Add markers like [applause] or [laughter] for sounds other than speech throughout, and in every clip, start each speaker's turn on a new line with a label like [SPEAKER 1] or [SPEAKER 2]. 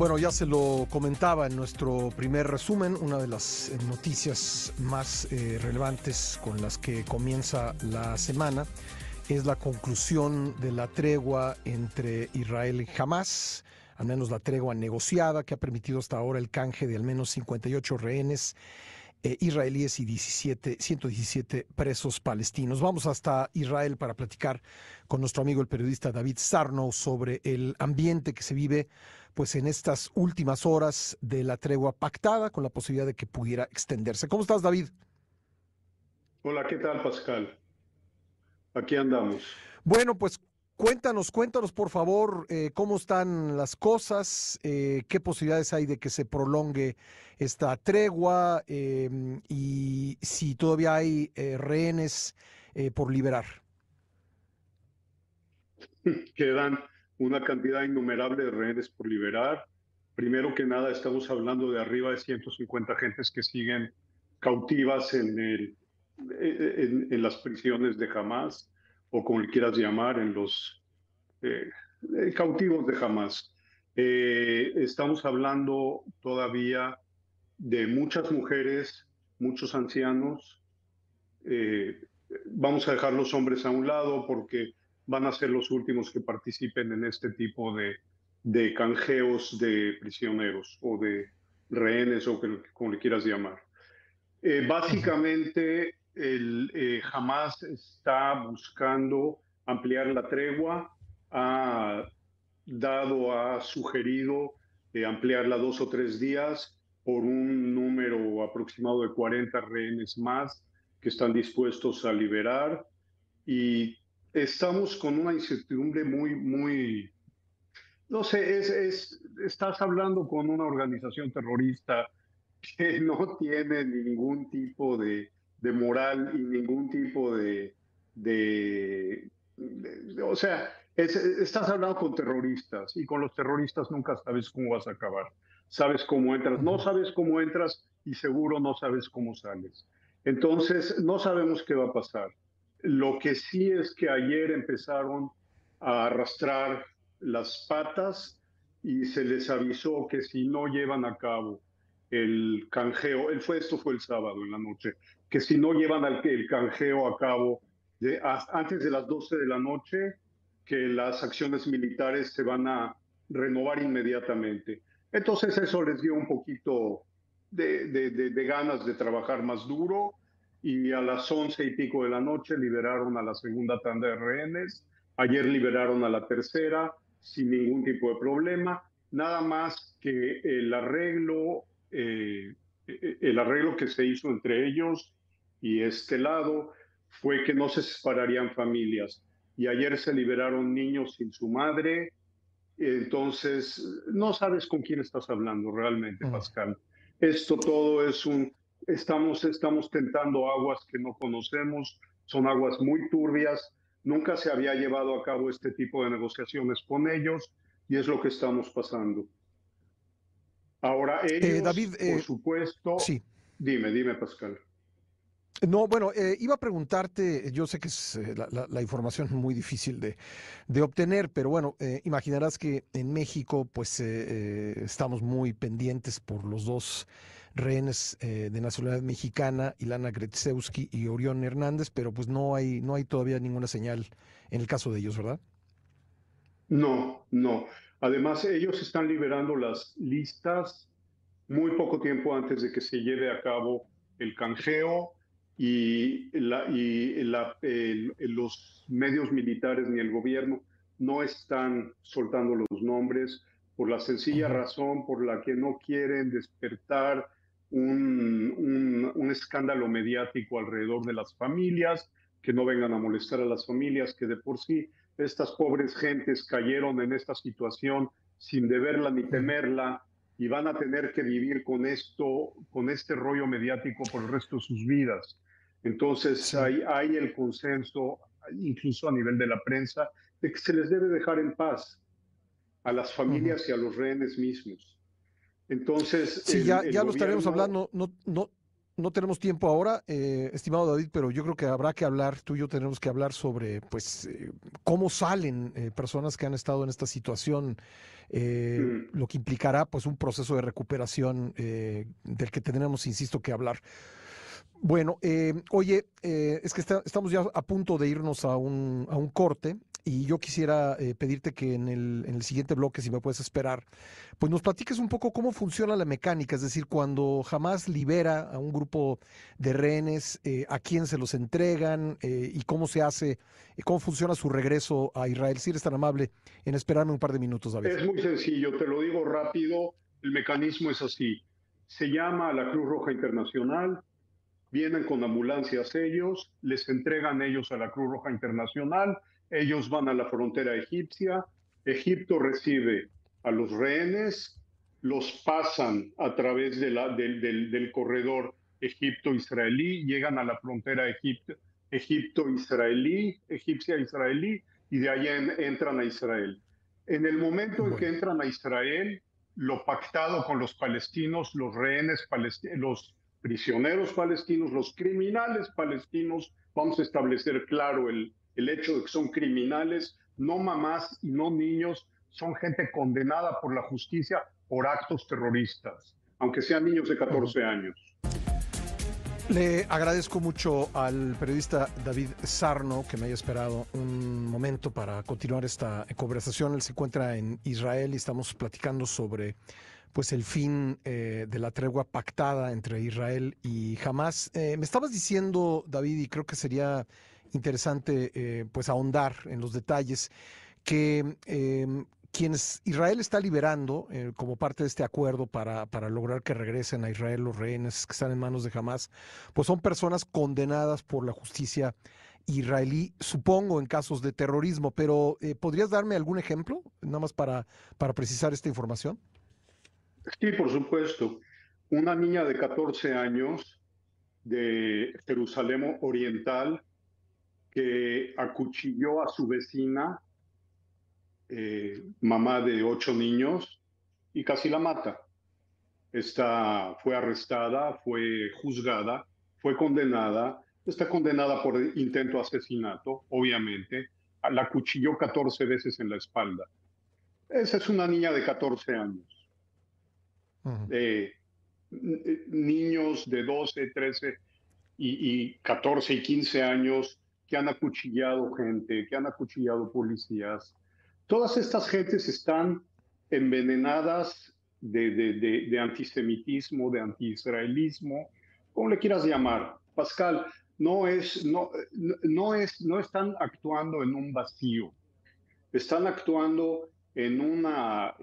[SPEAKER 1] Bueno, ya se lo comentaba en nuestro primer resumen, una de las noticias más eh, relevantes con las que comienza la semana es la conclusión de la tregua entre Israel y Hamas, al menos la tregua negociada que ha permitido hasta ahora el canje de al menos 58 rehenes eh, israelíes y 17, 117 presos palestinos. Vamos hasta Israel para platicar con nuestro amigo el periodista David Sarno sobre el ambiente que se vive pues en estas últimas horas de la tregua pactada con la posibilidad de que pudiera extenderse. ¿Cómo estás, David?
[SPEAKER 2] Hola, ¿qué tal, Pascal? Aquí andamos.
[SPEAKER 1] Bueno, pues Cuéntanos, cuéntanos por favor eh, cómo están las cosas, eh, qué posibilidades hay de que se prolongue esta tregua em, y si todavía hay eh, rehenes por liberar. [laughs]
[SPEAKER 2] Quedan una cantidad innumerable de rehenes por liberar. Primero que nada, estamos hablando de arriba de 150 gentes que siguen cautivas en, el, en las prisiones de Hamas o como le quieras llamar, en los eh, eh, cautivos de Hamas. Eh, estamos hablando todavía de muchas mujeres, muchos ancianos. vamos a dejar los hombres a un lado porque van a ser los últimos que participen en este tipo de, de canjeos de prisioneros o de rehenes o como le quieras llamar. básicamente el eh, está buscando ampliar la tregua, ha dado, ha sugerido eh, ampliarla dos o tres días por un número aproximado de 40 rehenes más que están dispuestos a liberar. Y estamos con una incertidumbre muy, muy, no sé, es, es, estás hablando con una organización terrorista que [laughs] no tiene ningún tipo de, de moral y ningún tipo de, de, o sea, estás hablando con terroristas y con los terroristas nunca sabes cómo vas a acabar. Sabes cómo entras, no sabes cómo entras y seguro no sabes cómo sales. Entonces, no sabemos qué va a pasar. Lo que sí es que ayer empezaron a arrastrar las patas y se les avisó que si no llevan a cabo el canjeo, el fue, esto fue el sábado en la noche, que si no llevan el canjeo a cabo de, antes de las 12 de la noche, que las acciones militares se van a renovar inmediatamente. Entonces eso les dio un poquito de, de, ganas de trabajar más duro y a las once y pico de la noche liberaron a la segunda tanda de rehenes. Ayer liberaron a la tercera sin ningún tipo de problema. Nada más que el arreglo, eh, el arreglo que se hizo entre ellos y este lado fue que no se separarían familias. Y ayer se liberaron niños sin su madre. Entonces, no sabes con quién estás hablando realmente, Pascal. Esto todo es un, estamos, estamos tentando aguas que no conocemos, son aguas muy turbias. Nunca se había llevado a cabo este tipo de negociaciones con ellos y es lo que estamos pasando. Ahora, eh, ellos, David, por eh, supuesto, sí. dime, dime, Pascal.
[SPEAKER 1] No, bueno, eh, iba a preguntarte, yo sé que es eh, la, información [laughs] muy difícil de, de obtener, pero bueno, eh, imaginarás que en México pues estamos muy pendientes por los dos rehenes de nacionalidad mexicana, Ilana Gretzewski y Orión Hernández, pero pues no hay, no hay todavía ninguna señal en el caso de ellos, ¿verdad?
[SPEAKER 2] No, no. Además, ellos están liberando las listas muy poco tiempo antes de que se lleve a cabo el canjeo y, la, y la, los medios militares ni el gobierno no están soltando los nombres por la sencilla razón por la que no quieren despertar un, un, escándalo mediático alrededor de las familias, que no vengan a molestar a las familias, que de por sí estas pobres gentes cayeron en esta situación sin deberla ni temerla y van a tener que vivir con esto, con este rollo mediático por el resto de sus vidas. Entonces hay, hay el consenso, incluso a nivel de la prensa, de que se les debe dejar en paz a las familias y a los rehenes mismos. Entonces,
[SPEAKER 1] sí, ya, ya lo estaremos hablando. No, no, no tenemos tiempo ahora, eh, estimado David, pero yo creo que habrá que hablar, tú y yo tenemos que hablar sobre, pues, eh, cómo salen eh, personas que han estado en esta situación, mm. lo que implicará, pues, un proceso de recuperación del que tendremos, insisto, que hablar. Bueno, oye, es que estamos ya a punto de irnos a un, a un corte y yo quisiera eh, pedirte que en el, en el, siguiente bloque, si me puedes esperar, pues nos platiques un poco cómo funciona la mecánica, es decir, cuando jamás libera a un grupo de rehenes, eh, a quién se los entregan eh, y cómo se hace, cómo funciona su regreso a Israel. Si eres tan amable en esperarme un par de minutos, David.
[SPEAKER 2] Es muy sencillo, te lo digo rápido, el mecanismo es así. Se llama a la Cruz Roja Internacional, vienen con ambulancias ellos, les entregan ellos a la Cruz Roja Internacional, ellos van a la frontera egipcia, Egipto recibe a los rehenes, los pasan a través de la, del, corredor Egipto-israelí, llegan a la frontera Egipto-israelí, egipcia-israelí, y de ahí entran a Israel. En el momento en que entran a Israel, lo pactado con los palestinos, los rehenes palestinos, los prisioneros palestinos, los criminales palestinos, vamos a establecer claro el, el hecho de que son criminales, no mamás y no niños, son gente condenada por la justicia por actos terroristas, aunque sean niños de 14 años.
[SPEAKER 1] Le agradezco mucho al periodista David Sarno que me haya esperado un momento para continuar esta conversación. Él se encuentra en Israel y estamos platicando sobre pues el fin eh, de la tregua pactada entre Israel y Hamas. Eh, me estabas diciendo, David, y creo que sería interesante eh, pues ahondar en los detalles que em, quienes Israel está liberando eh, como parte de este acuerdo para, para, lograr que regresen a Israel los rehenes que están en manos de Hamas, pues son personas condenadas por la justicia israelí, supongo en casos de terrorismo, pero eh, ¿podrías darme algún ejemplo, nada más para, para precisar esta información?
[SPEAKER 2] Sí, por supuesto. Una niña de 14 años de Jerusalén Oriental que acuchilló a su vecina, eh, mamá de ocho niños, y casi la mata. Está, fue arrestada, fue juzgada, fue condenada, está condenada por intento de asesinato, obviamente. La acuchilló 14 veces en la espalda. Esa es una niña de 14 años. Eh, niños de 12, 13 y, y 14 y 15 años que han acuchillado gente, que han acuchillado policías. Todas estas gentes están envenenadas de, de, antisemitismo, de antiisraelismo, como le quieras llamar. Pascal, no, es, no, no, es, no están actuando en un vacío, están actuando en, una,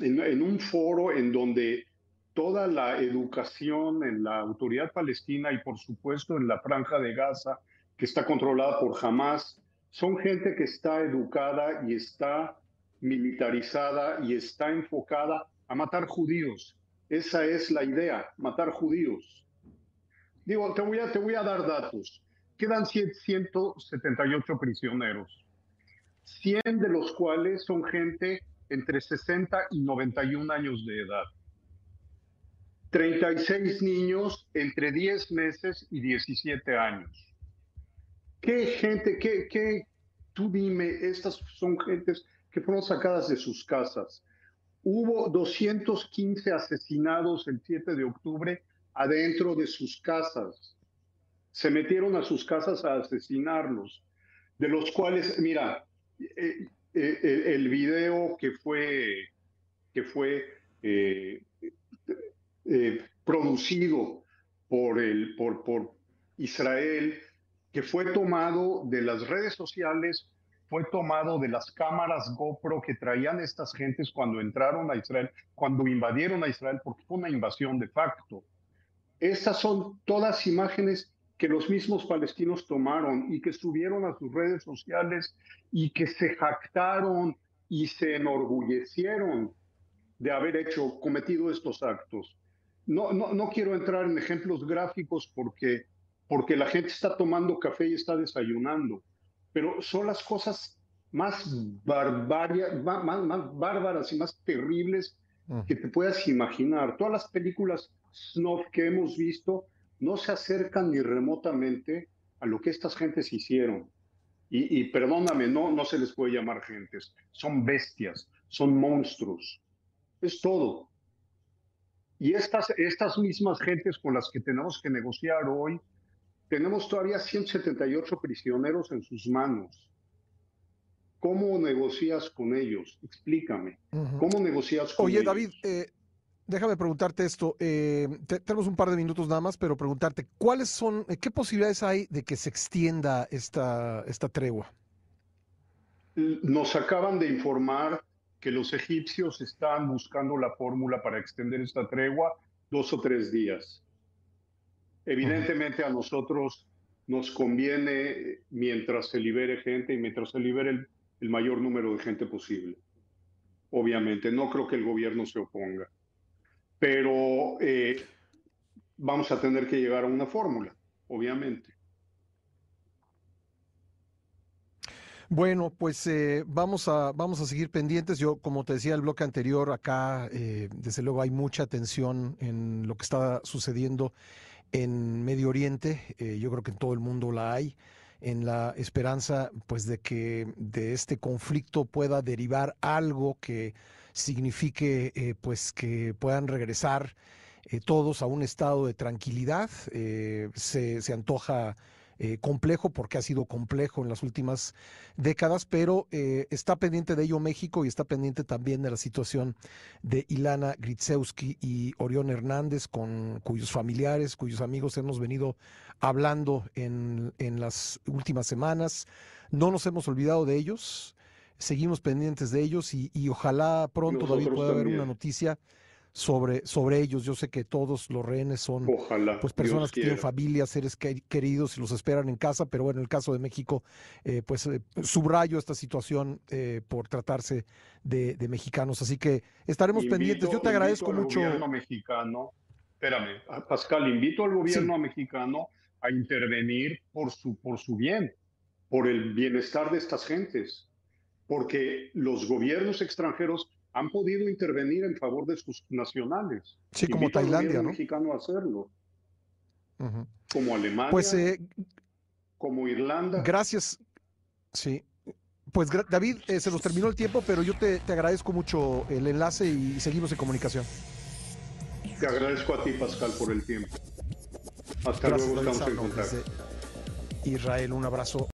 [SPEAKER 2] en un foro en donde toda la educación en la autoridad palestina y por supuesto en la franja de Gaza que está controlada por Hamas, son gente que está educada y está militarizada y está enfocada a matar judíos. Esa es la idea, matar judíos. Digo, te voy a, te voy a dar datos. Quedan 178 prisioneros, 100 de los cuales son gente entre 60 y 91 años de edad. 36 niños entre 10 meses y 17 años. ¿Qué gente, qué, qué, tú dime, estas son gentes que fueron sacadas de sus casas? Hubo 215 asesinados el 7 de octubre adentro de sus casas. Se metieron a sus casas a asesinarlos, de los cuales, mira, eh, eh, eh, el video que fue, que fue producido por, el, por, por Israel que fue tomado de las redes sociales, fue tomado de las cámaras GoPro que traían estas gentes cuando entraron a Israel, cuando invadieron a Israel, porque fue una invasión de facto. Estas son todas imágenes que los mismos palestinos tomaron y que subieron a sus redes sociales y que se jactaron y se enorgullecieron de haber hecho, cometido estos actos. No, no, no quiero entrar en ejemplos gráficos porque porque la gente está tomando café y está desayunando. Pero son las cosas más, más, bárbaras y más terribles que te puedas imaginar. Todas las películas snuff que hemos visto no se acercan ni remotamente a lo que estas gentes hicieron. Y, perdóname, no, no se les puede llamar gentes, son bestias, son monstruos, es todo. Y estas, estas mismas gentes con las que tenemos que negociar hoy, tenemos todavía 178 prisioneros en sus manos. ¿Cómo negocias con ellos? Explícame. ¿Cómo negocias con
[SPEAKER 1] ellos?
[SPEAKER 2] Oye,
[SPEAKER 1] David, eh, déjame preguntarte esto. Eh, tenemos un par de minutos nada más, pero preguntarte, ¿cuáles son, eh, qué posibilidades hay de que se extienda esta, esta tregua?
[SPEAKER 2] Nos acaban de informar que los egipcios están buscando la fórmula para extender esta tregua dos o tres días. Evidentemente a nosotros nos conviene mientras se libere gente y mientras se libere el, el mayor número de gente posible. Obviamente, no creo que el gobierno se oponga pero eh, vamos a tener que llegar a una fórmula, obviamente.
[SPEAKER 1] Bueno, pues eh, vamos, a, vamos a seguir pendientes. Yo, como te decía el bloque anterior, acá eh, desde luego hay mucha atención en lo que está sucediendo en Medio Oriente. yo creo que en todo el mundo la hay, en la esperanza pues de que de este conflicto pueda derivar algo que signifique eh, pues que puedan regresar eh, todos a un estado de tranquilidad. Eh, se, se, antoja complejo porque ha sido complejo en las últimas décadas, pero está pendiente de ello México y está pendiente también de la situación de Ilana Gritsewski y Orión Hernández, con cuyos familiares, cuyos amigos hemos venido hablando en, en las últimas semanas. No nos hemos olvidado de ellos seguimos pendientes de ellos y, ojalá pronto, David, pueda haber una noticia sobre, sobre ellos. Yo sé que todos los rehenes son pues personas que tienen familias, seres queridos y los esperan en casa, pero bueno, en el caso de México, eh, pues eh, subrayo esta situación eh, por tratarse de, mexicanos. Así que estaremos pendientes. Yo te agradezco mucho.
[SPEAKER 2] Gobierno mexicano, espérame, Pascal, invito al gobierno mexicano a intervenir por su, por su bien, por el bienestar de estas gentes porque los gobiernos extranjeros han podido intervenir en favor de sus nacionales.
[SPEAKER 1] Sí, como Tailandia, ¿no?
[SPEAKER 2] mexicano a hacerlo. Como Alemania.
[SPEAKER 1] Pues, eh,
[SPEAKER 2] como Irlanda.
[SPEAKER 1] Gracias. Sí. Pues David, eh, se nos terminó el tiempo, pero yo te, agradezco mucho el enlace y seguimos en comunicación.
[SPEAKER 2] Te agradezco a ti, Pascal, por el tiempo. Hasta luego, estamos en contacto.
[SPEAKER 1] Israel, un abrazo.